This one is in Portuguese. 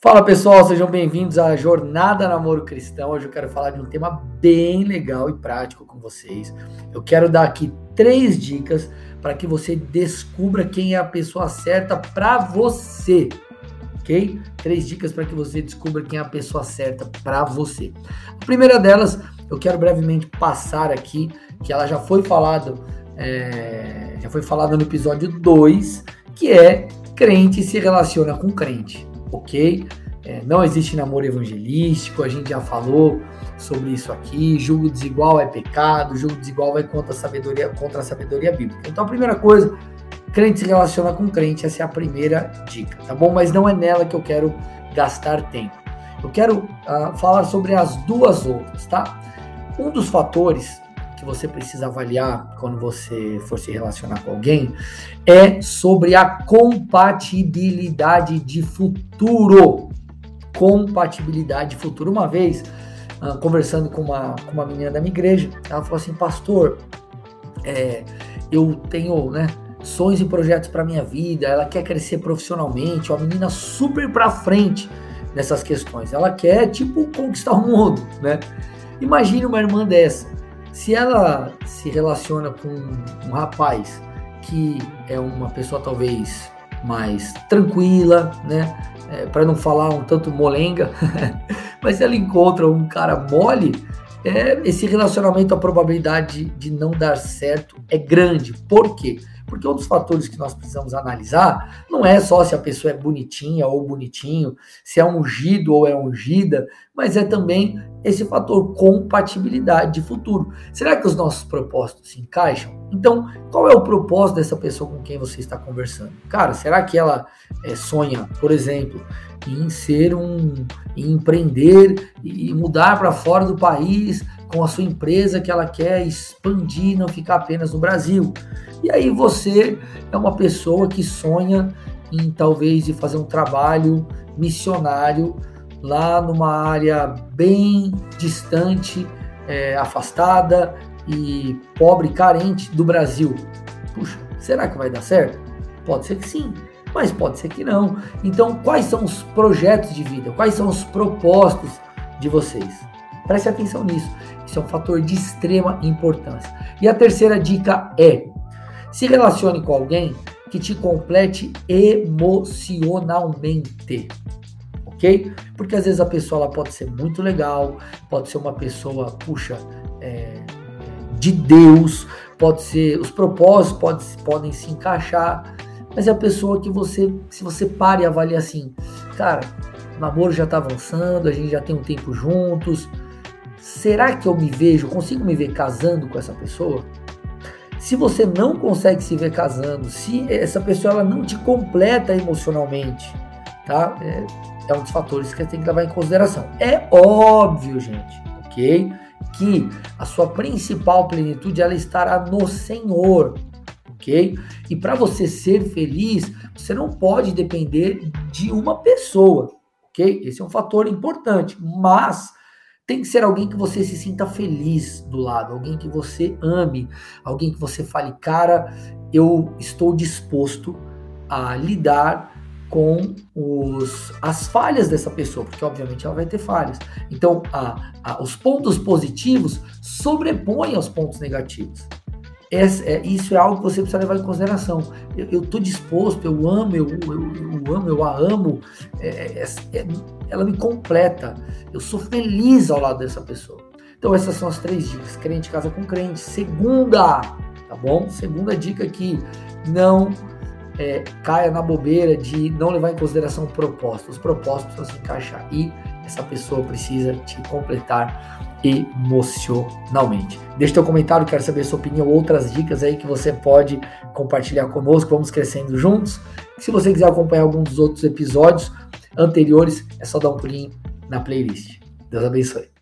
Fala pessoal, sejam bem-vindos à Jornada Namoro Cristão. Hoje eu quero falar de um tema bem legal e prático com vocês. Eu quero dar aqui três dicas para que você descubra quem é a pessoa certa para você, ok? Três dicas para que você descubra quem é a pessoa certa para você. A primeira delas, eu quero brevemente passar aqui, que ela já foi falado, é, já foi falada no episódio 2, que é crente se relaciona com crente ok? É, não existe namoro evangelístico, a gente já falou sobre isso aqui. Julgo desigual é pecado, julgo desigual vai contra a sabedoria, contra a sabedoria bíblica. Então, a primeira coisa, crente se relaciona com crente, essa é a primeira dica, tá bom? Mas não é nela que eu quero gastar tempo. Eu quero uh, falar sobre as duas outras, tá? Um dos fatores que você precisa avaliar quando você for se relacionar com alguém é sobre a compatibilidade de futuro. Compatibilidade de futuro. Uma vez, uh, conversando com uma, com uma menina da minha igreja, ela falou assim: Pastor, é, eu tenho, né? sonhos e projetos para minha vida, ela quer crescer profissionalmente, uma menina super para frente nessas questões. Ela quer tipo conquistar o mundo, né? Imagine uma irmã dessa se ela se relaciona com um rapaz que é uma pessoa talvez mais tranquila, né? É, para não falar um tanto molenga, mas ela encontra um cara mole, é, esse relacionamento, a probabilidade de, de não dar certo é grande. Por quê? Porque um dos fatores que nós precisamos analisar não é só se a pessoa é bonitinha ou bonitinho, se é ungido ou é ungida, mas é também esse fator compatibilidade de futuro. Será que os nossos propósitos se encaixam? Então, qual é o propósito dessa pessoa com quem você está conversando? Cara, será que ela é, sonha, por exemplo, em ser um, em empreender e mudar para fora do país com a sua empresa que ela quer expandir, não ficar apenas no Brasil? E aí você é uma pessoa que sonha em talvez ir fazer um trabalho missionário lá numa área bem distante, é, afastada e pobre, carente do Brasil. Puxa, será que vai dar certo? Pode ser que sim, mas pode ser que não. Então, quais são os projetos de vida? Quais são os propósitos de vocês? Preste atenção nisso. Isso é um fator de extrema importância. E a terceira dica é: se relacione com alguém que te complete emocionalmente. Ok? Porque às vezes a pessoa ela pode ser muito legal, pode ser uma pessoa, puxa, é, de Deus, pode ser, os propósitos pode, podem se encaixar, mas é a pessoa que você, se você para e avalia assim, cara, o namoro já está avançando, a gente já tem um tempo juntos, será que eu me vejo, consigo me ver casando com essa pessoa? Se você não consegue se ver casando, se essa pessoa ela não te completa emocionalmente, tá? É, é um dos fatores que você tem que levar em consideração. É óbvio, gente, ok? Que a sua principal plenitude ela estará no Senhor, ok? E para você ser feliz, você não pode depender de uma pessoa, ok? Esse é um fator importante, mas tem que ser alguém que você se sinta feliz do lado, alguém que você ame, alguém que você fale, cara, eu estou disposto a lidar com os, as falhas dessa pessoa, porque obviamente ela vai ter falhas. Então, a, a, os pontos positivos sobrepõem aos pontos negativos. Essa, é, isso é algo que você precisa levar em consideração. Eu estou disposto, eu amo, eu, eu, eu, amo, eu a amo, é, é, é, ela me completa. Eu sou feliz ao lado dessa pessoa. Então essas são as três dicas. Crente casa com crente. Segunda, tá bom? Segunda dica aqui, não é, caia na bobeira de não levar em consideração o propósito. Os propósitos precisam se encaixar e essa pessoa precisa te completar emocionalmente. Deixe teu comentário, quero saber sua opinião, outras dicas aí que você pode compartilhar conosco, vamos crescendo juntos. Se você quiser acompanhar algum dos outros episódios anteriores, é só dar um pulinho na playlist. Deus abençoe.